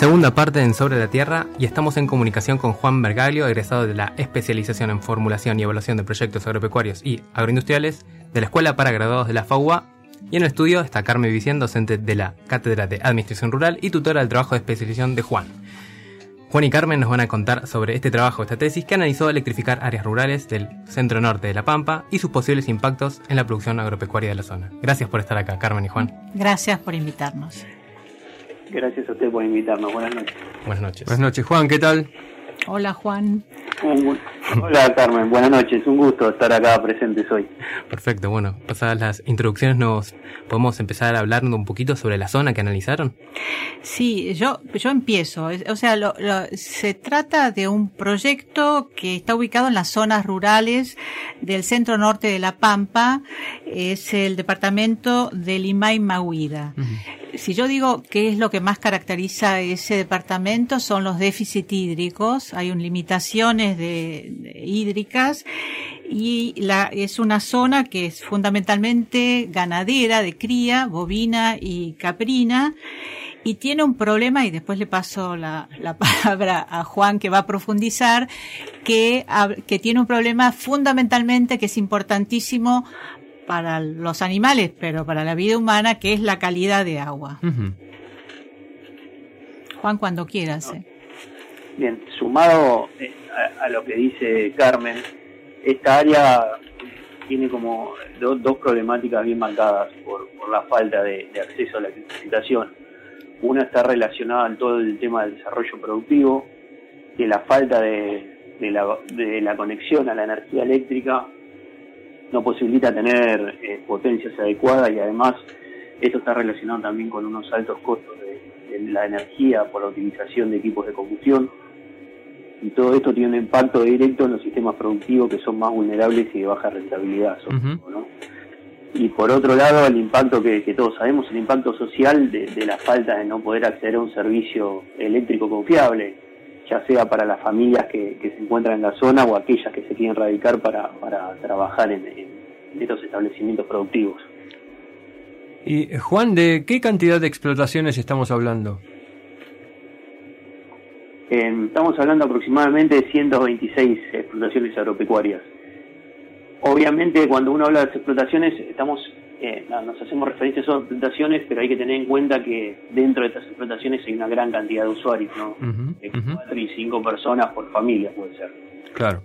Segunda parte en Sobre la Tierra y estamos en comunicación con Juan Bergaglio, egresado de la especialización en formulación y evaluación de proyectos agropecuarios y agroindustriales de la Escuela para Graduados de la FAUA. Y en el estudio está Carmen Vicien, docente de la Cátedra de Administración Rural y tutora del trabajo de especialización de Juan. Juan y Carmen nos van a contar sobre este trabajo, esta tesis que analizó electrificar áreas rurales del centro norte de La Pampa y sus posibles impactos en la producción agropecuaria de la zona. Gracias por estar acá, Carmen y Juan. Gracias por invitarnos. Gracias a usted por invitarnos. Buenas noches. Buenas noches. Buenas noches, Juan, ¿qué tal? Hola, Juan. Hola Carmen, buenas noches, un gusto estar acá presentes hoy. Perfecto, bueno, pasadas las introducciones nos podemos empezar a hablar un poquito sobre la zona que analizaron. Sí, yo, yo empiezo, o sea, se trata de un proyecto que está ubicado en las zonas rurales del centro norte de La Pampa, es el departamento de Limay Mahuida si yo digo qué es lo que más caracteriza ese departamento son los déficits hídricos, hay un limitaciones de, hídricas y la, es una zona que es fundamentalmente ganadera de cría, bovina y caprina y tiene un problema, y después le paso la, la, palabra a Juan que va a profundizar, que, que tiene un problema fundamentalmente que es importantísimo para los animales, pero para la vida humana, que es la calidad de agua. Juan, cuando quieras. Eh. Bien, sumado eh, a, lo que dice Carmen, esta área tiene como dos problemáticas bien marcadas por, la falta de, acceso a la electrificación. Una está relacionada en todo el tema del desarrollo productivo, de la falta de, de la conexión a la energía eléctrica no posibilita tener eh, potencias adecuadas y además esto está relacionado también con unos altos costos de, la energía por la utilización de equipos de combustión y todo esto tiene un impacto directo en los sistemas productivos que son más vulnerables y de baja rentabilidad. Y por otro lado, el impacto que, todos sabemos, el impacto social de, de, la falta de no poder acceder a un servicio eléctrico confiable, ya sea para las familias que, se encuentran en la zona o aquellas que se quieren radicar para, trabajar en, estos establecimientos productivos. Y Juan, ¿de qué cantidad de explotaciones estamos hablando? estamos hablando aproximadamente de 126 explotaciones agropecuarias. Obviamente, cuando uno habla de explotaciones, estamos eh, nos hacemos referencia a esas explotaciones, pero hay que tener en cuenta que dentro de estas explotaciones hay una gran cantidad de usuarios, ¿no? y cinco personas por familia puede ser. Claro.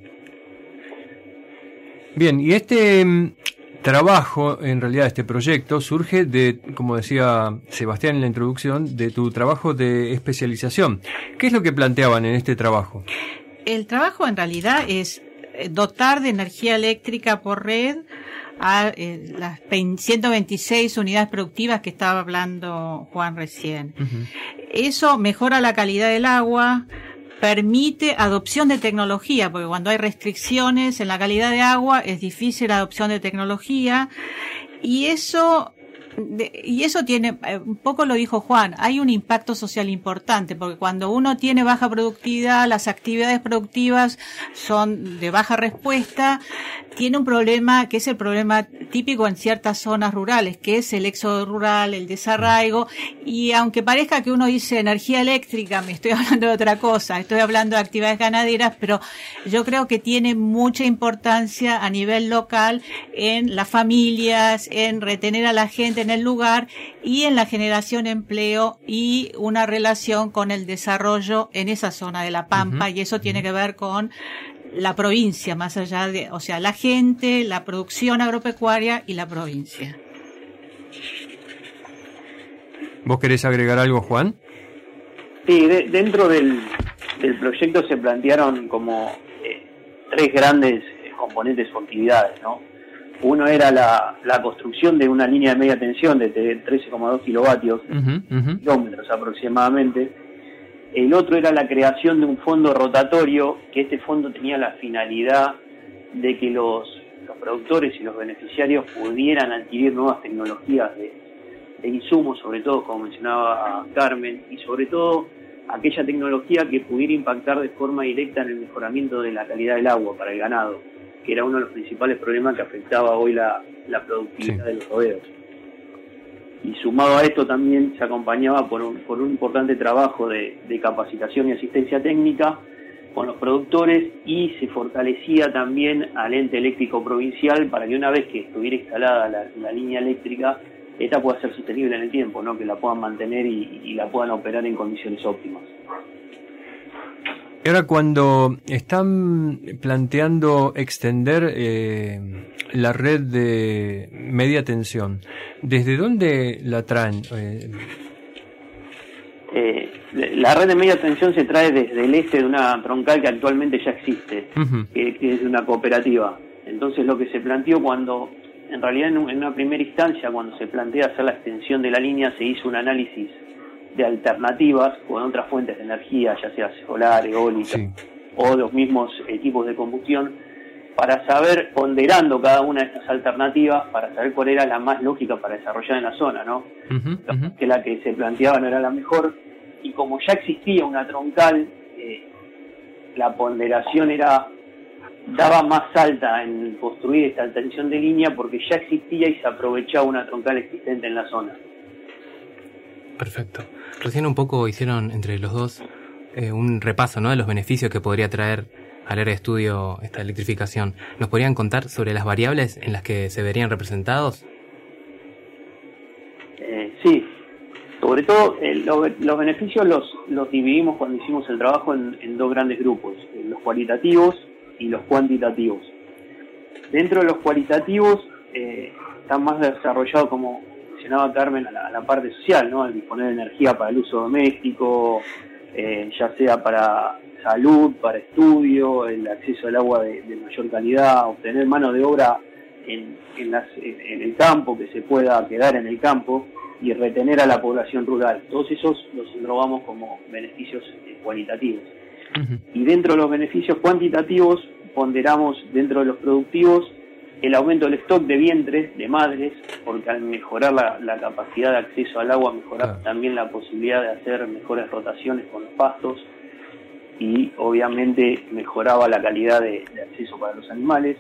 Bien, y este mm, trabajo, en realidad este proyecto, surge de, como decía Sebastián en la introducción, de tu trabajo de especialización. ¿Qué es lo que planteaban en este trabajo? El trabajo en realidad es eh, dotar de energía eléctrica por red a eh, las 126 unidades productivas que estaba hablando Juan recién. Eso mejora la calidad del agua, permite adopción de tecnología, porque cuando hay restricciones en la calidad de agua es difícil la adopción de tecnología y eso y eso tiene, eh, un poco lo dijo Juan, hay un impacto social importante, porque cuando uno tiene baja productividad, las actividades productivas son de baja respuesta, tiene un problema que es el problema típico en ciertas zonas rurales, que es el éxodo rural, el desarraigo, y aunque parezca que uno dice energía eléctrica, me estoy hablando de otra cosa, estoy hablando de actividades ganaderas, pero yo creo que tiene mucha importancia a nivel local en las familias, en retener a la gente en el lugar y en la generación de empleo y una relación con el desarrollo en esa zona de la Pampa, y eso tiene que ver con la provincia, más allá de, o sea, la gente, la producción agropecuaria y la provincia. ¿Vos querés agregar algo, Juan? Sí, dentro del, proyecto se plantearon como eh, tres grandes eh, componentes o actividades, ¿no? Uno era la, construcción de una línea de media tensión de 13,2 kilovatios, kilómetros aproximadamente, el otro era la creación de un fondo rotatorio, que este fondo tenía la finalidad de que los, productores y los beneficiarios pudieran adquirir nuevas tecnologías de, insumos, sobre todo, como mencionaba Carmen, y sobre todo aquella tecnología que pudiera impactar de forma directa en el mejoramiento de la calidad del agua para el ganado, que era uno de los principales problemas que afectaba hoy la, productividad de los rodeos. Y sumado a esto también se acompañaba por un, por un importante trabajo de, capacitación y asistencia técnica con los productores y se fortalecía también al ente eléctrico provincial para que una vez que estuviera instalada la, línea eléctrica, esta pueda ser sostenible en el tiempo, ¿no? que la puedan mantener y la puedan operar en condiciones óptimas. Ahora, cuando están planteando extender eh, la red de media tensión, ¿desde dónde la traen? Eh, eh, la red de media tensión se trae desde el este de una troncal que actualmente ya existe, que, es una cooperativa. Entonces, lo que se planteó cuando, en realidad, en una primera instancia, cuando se plantea hacer la extensión de la línea, se hizo un análisis de alternativas con otras fuentes de energía, ya sea solar, eólica o los mismos equipos de combustión, para saber, ponderando cada una de estas alternativas, para saber cuál era la más lógica para desarrollar en la zona, ¿no? Que la que se planteaba no era la mejor. Y como ya existía una troncal, eh, la ponderación era daba más alta en construir esta tensión de línea porque ya existía y se aprovechaba una troncal existente en la zona. Perfecto. Recién un poco hicieron entre los dos eh, un repaso ¿no? de los beneficios que podría traer al área de estudio esta electrificación. ¿Nos podrían contar sobre las variables en las que se verían representados? Eh, sí, sobre todo eh, los beneficios los, los dividimos cuando hicimos el trabajo en, dos grandes grupos, los cualitativos y los cuantitativos. Dentro de los cualitativos están más desarrollados como mencionaba Carmen, a la, parte social, ¿no? Al disponer de energía para el uso doméstico, eh, ya sea para salud, para estudio, el acceso al agua de, mayor calidad, obtener mano de obra en, el campo, que se pueda quedar en el campo y retener a la población rural. Todos esos los englobamos como beneficios eh, cualitativos. Y dentro de los beneficios cuantitativos ponderamos dentro de los productivos el aumento del stock de vientres de madres, porque al mejorar la, capacidad de acceso al agua, mejorar también la posibilidad de hacer mejores rotaciones con los pastos y obviamente mejoraba la calidad de, acceso para los animales.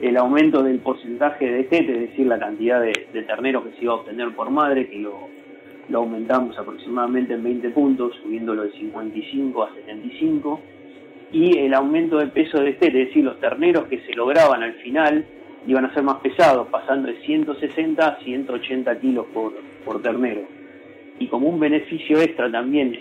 El aumento del porcentaje de tete, es decir, la cantidad de, terneros que se iba a obtener por madre, que lo, lo aumentamos aproximadamente en 20 puntos, subiéndolo de 55 a 75 y el aumento de peso de este, es decir, los terneros que se lograban al final iban a ser más pesados, pasando de 160 a 180 kilos por, por ternero. Y como un beneficio extra también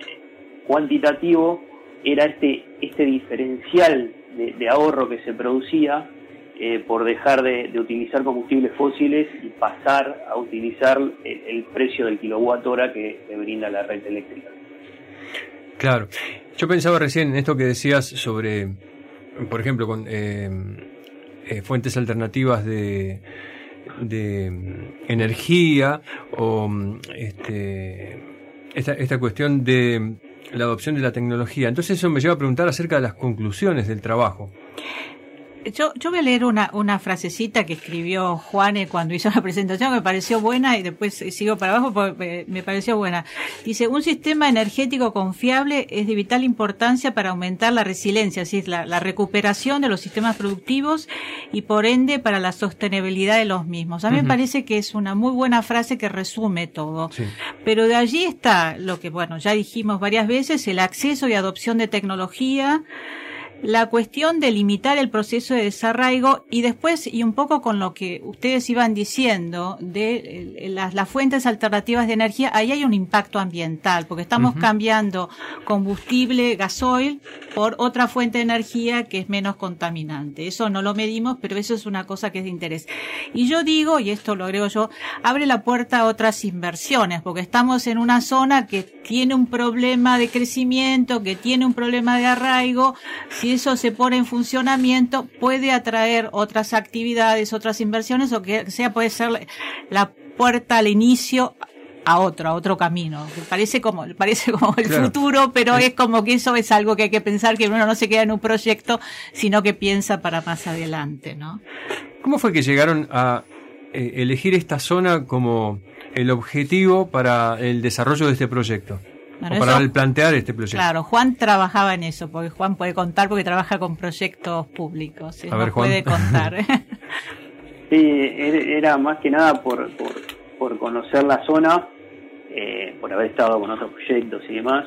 cuantitativo era este, este diferencial de, ahorro que se producía eh, por dejar de, utilizar combustibles fósiles y pasar a utilizar el, precio del kilowatt hora que, que brinda la red eléctrica. Claro. Yo pensaba recién en esto que decías sobre, por ejemplo, con eh, eh, fuentes alternativas de, de energía o este, esta, esta cuestión de la adopción de la tecnología. Entonces eso me lleva a preguntar acerca de las conclusiones del trabajo. Yo, yo voy a leer una, una frasecita que escribió Juane cuando hizo la presentación, que me pareció buena y después sigo para abajo porque me pareció buena. Dice, un sistema energético confiable es de vital importancia para aumentar la resiliencia, es decir, la, la recuperación de los sistemas productivos y por ende para la sostenibilidad de los mismos. A mí me parece que es una muy buena frase que resume todo. Pero de allí está lo que, bueno, ya dijimos varias veces, el acceso y adopción de tecnología, la cuestión de limitar el proceso de desarraigo y después, y un poco con lo que ustedes iban diciendo de eh, las, las fuentes alternativas de energía, ahí hay un impacto ambiental, porque estamos cambiando combustible, gasoil, por otra fuente de energía que es menos contaminante. Eso no lo medimos, pero eso es una cosa que es de interés. Y yo digo, y esto lo agrego yo, abre la puerta a otras inversiones, porque estamos en una zona que tiene un problema de crecimiento, que tiene un problema de arraigo. Si eso se pone en funcionamiento, puede atraer otras actividades, otras inversiones, o que sea puede ser la puerta al inicio a otro, a otro camino. Parece como, parece como el futuro, pero es como que eso es algo que hay que pensar, que uno no se queda en un proyecto, sino que piensa para más adelante, ¿no? ¿Cómo fue que llegaron a eh, elegir esta zona como el objetivo para el desarrollo de este proyecto? Para plantear este proyecto. Claro, Juan trabajaba en eso, porque Juan puede contar porque trabaja con proyectos públicos. A ver, puede contar. sí, era más que nada por, por conocer la zona, eh, por haber estado con otros proyectos y demás,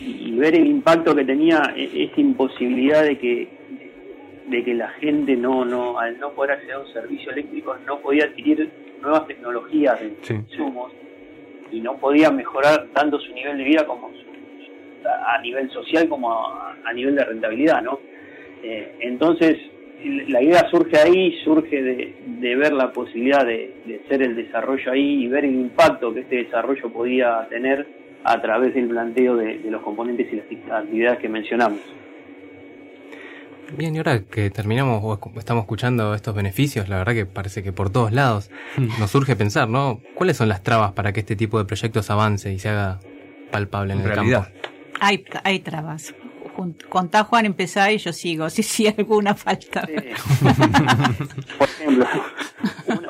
y, ver el impacto que tenía e, esta imposibilidad de que de que la gente no no al no poder acceder a un servicio eléctrico no podía adquirir nuevas tecnologías de insumos y no podía mejorar tanto su nivel de vida como a nivel social como a, nivel de rentabilidad, ¿no? Eh, entonces la idea surge ahí, surge de, ver la posibilidad de, de, hacer el desarrollo ahí y ver el impacto que este desarrollo podía tener a través del planteo de, los componentes y las actividades que mencionamos. Bien, y ahora que terminamos o estamos escuchando estos beneficios, la verdad que parece que por todos lados nos surge pensar, ¿no? ¿Cuáles son las trabas para que este tipo de proyectos avance y se haga palpable en, el realidad. campo? Hay, hay trabas. Contá Juan, empezá y yo sigo, si sí, alguna falta. Por ejemplo,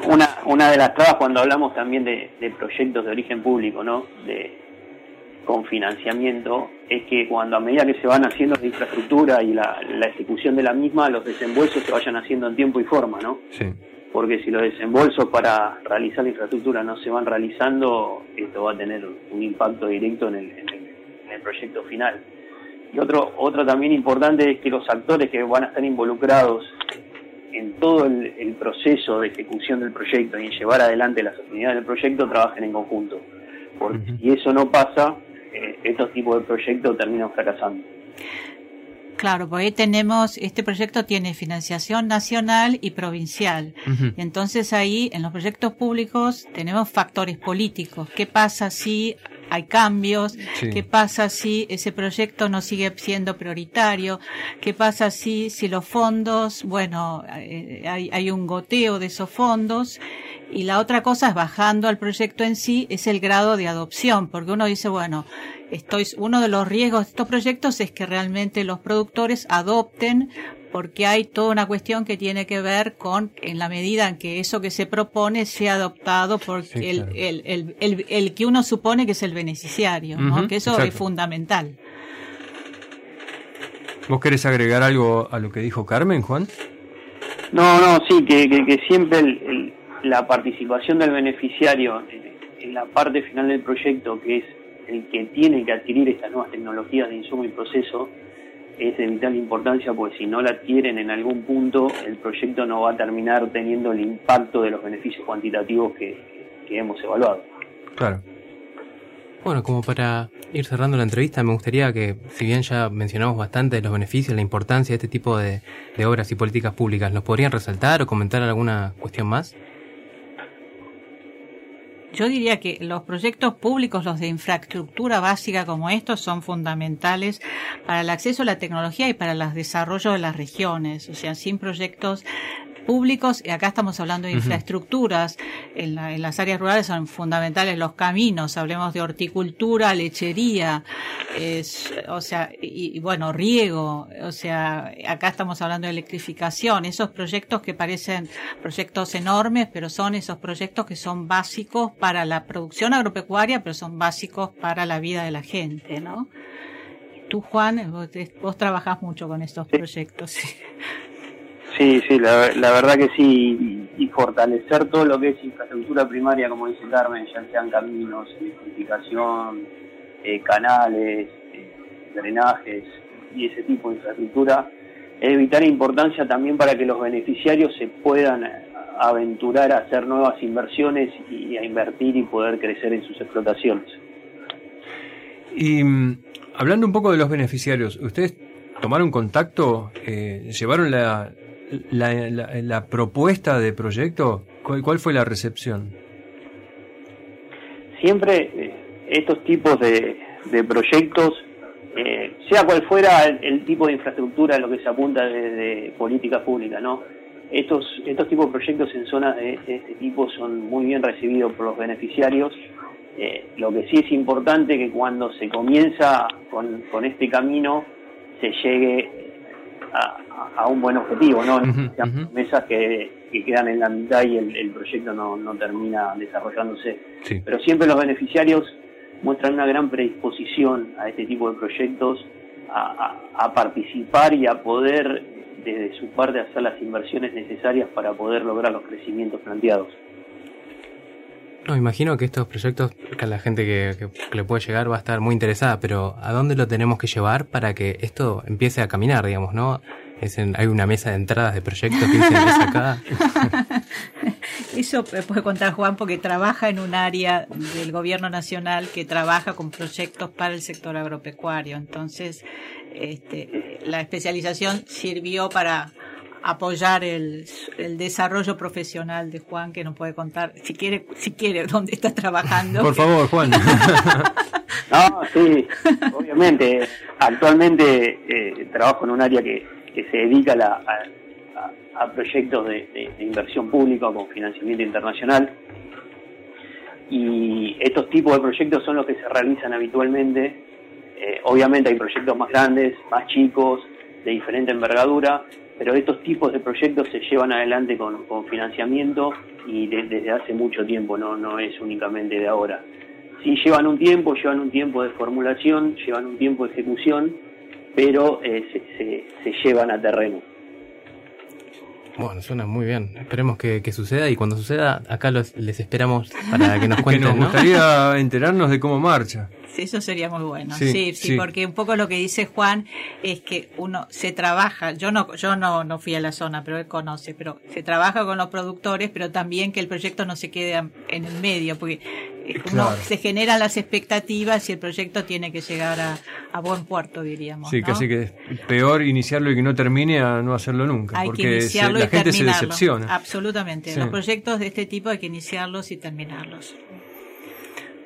una, una de las trabas cuando hablamos también de, de proyectos de origen público, ¿no? De, con financiamiento es que cuando a medida que se van haciendo la infraestructura y la, ejecución de la misma, los desembolsos se vayan haciendo en tiempo y forma, ¿no? Sí. Porque si los desembolsos para realizar la infraestructura no se van realizando, esto va a tener un impacto directo en el, proyecto final. Y otro, otro también importante es que los actores que van a estar involucrados en todo el, proceso de ejecución del proyecto y en llevar adelante las actividades del proyecto trabajen en conjunto. Porque si eso no pasa, eh, estos tipos de proyectos terminan fracasando. Claro, porque ahí tenemos, este proyecto tiene financiación nacional y provincial. Entonces ahí, en los proyectos públicos, tenemos factores políticos. ¿Qué pasa si hay cambios? ¿Qué pasa si ese proyecto no sigue siendo prioritario? ¿Qué pasa si, si los fondos, bueno, eh, hay, hay un goteo de esos fondos? Y la otra cosa es bajando al proyecto en sí, es el grado de adopción, porque uno dice, bueno, estoy, uno de los riesgos de estos proyectos es que realmente los productores adopten porque hay toda una cuestión que tiene que ver con en la medida en que eso que se propone sea adoptado por el, el, el, el, que uno supone que es el beneficiario, ¿no? que eso es fundamental. ¿Vos querés agregar algo a lo que dijo Carmen, Juan? No, no, sí, que, que, siempre el, la participación del beneficiario en, la parte final del proyecto, que es el que tiene que adquirir estas nuevas tecnologías de insumo y proceso, es de vital importancia porque si no la adquieren en algún punto, el proyecto no va a terminar teniendo el impacto de los beneficios cuantitativos que, hemos evaluado. Claro. Bueno, como para ir cerrando la entrevista, me gustaría que, si bien ya mencionamos bastante los beneficios, la importancia de este tipo de obras y políticas públicas, ¿nos podrían resaltar o comentar alguna cuestión más? Yo diría que los proyectos públicos, los de infraestructura básica como estos, son fundamentales para el acceso a la tecnología y para el desarrollo de las regiones. O sea, sin proyectos públicos, y acá estamos hablando de infraestructuras, en, las áreas rurales son fundamentales los caminos, hablemos de horticultura, lechería, es, o sea, y, bueno, riego, o sea, acá estamos hablando de electrificación, esos proyectos que parecen proyectos enormes, pero son esos proyectos que son básicos para la producción agropecuaria, pero son básicos para la vida de la gente, ¿no? Tú, Juan, vos, vos trabajás mucho con estos proyectos. Sí, sí, la, verdad que sí, y, fortalecer todo lo que es infraestructura primaria, como dice Carmen, ya sean caminos, electrificación, eh, canales, eh, drenajes y ese tipo de infraestructura, es vital importancia también para que los beneficiarios se puedan aventurar a hacer nuevas inversiones y a invertir y poder crecer en sus explotaciones. Y mm, hablando un poco de los beneficiarios, ¿ustedes tomaron contacto, eh, llevaron la, la, propuesta de proyecto, ¿cuál, fue la recepción? Siempre eh, estos tipos de, proyectos, eh, sea cual fuera el, tipo de infraestructura a lo que se apunta desde política pública, ¿no? Estos, estos tipos de proyectos en zonas de, este tipo son muy bien recibidos por los beneficiarios. Eh, lo que sí es importante que cuando se comienza con, con este camino se llegue a, un buen objetivo, ¿no? Mesas que, quedan en la mitad y el, proyecto no, termina desarrollándose. Pero siempre los beneficiarios muestran una gran predisposición a este tipo de proyectos, a, participar y a poder desde su parte hacer las inversiones necesarias para poder lograr los crecimientos planteados. No, imagino que estos proyectos, que la gente que, le puede llegar va a estar muy interesada, pero ¿a dónde lo tenemos que llevar para que esto empiece a caminar, digamos, no? Hay una mesa de entradas de proyectos que es acá. Eso puede contar Juan porque trabaja en un área del gobierno nacional que trabaja con proyectos para el sector agropecuario. Entonces, este, la especialización sirvió para apoyar el, el desarrollo profesional de Juan que nos puede contar si quiere si quiere dónde está trabajando Por favor, Juan. No, sí, obviamente. Actualmente eh, trabajo en un área que, que se dedica a, la- a- proyectos de, de- de inversión pública con financiamiento internacional. Y estos tipos de proyectos son los que se realizan habitualmente. Eh, obviamente hay proyectos más grandes, más chicos, de diferente envergadura, pero estos tipos de proyectos se llevan adelante con, con financiamiento y de- desde hace mucho tiempo, no, no es únicamente de ahora. Sí llevan un tiempo, llevan un tiempo de formulación, llevan un tiempo de ejecución, pero eh, se, se- se llevan a terreno. Bueno, suena muy bien. Esperemos que, que suceda y cuando suceda, acá los, les esperamos para que nos que cuenten, nos ¿no? gustaría enterarnos de cómo marcha. Eso sería muy bueno. Sí, Sí, sí, sí. porque un poco lo que dice Juan es que uno se trabaja, yo no yo no, no fui a la zona, pero él conoce, pero se trabaja con los productores, pero también que el proyecto no se quede en el medio, porque eh, uno Claro. se generan las expectativas y el proyecto tiene que llegar a, a buen puerto, diríamos. Sí, ¿no? casi que es peor iniciarlo y que no termine a no hacerlo nunca. Hay porque que se- iniciarlo la y gente se terminarlo. decepciona. Absolutamente. Sí. Los proyectos de este tipo hay que iniciarlos y terminarlos.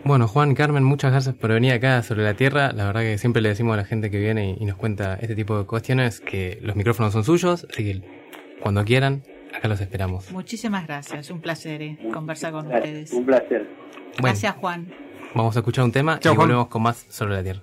Bueno, Juan, Carmen, muchas gracias por venir acá sobre la Tierra. La verdad que siempre le decimos a la gente que viene y, y nos cuenta este tipo de cuestiones que los micrófonos son suyos, así que cuando quieran, acá los esperamos. Muchísimas gracias. Un placer eh, conversar con Gracias, ustedes. Un placer. Bueno, Gracias, Juan. vamos a escuchar un tema Chao, y Juan. volvemos con más sobre la Tierra.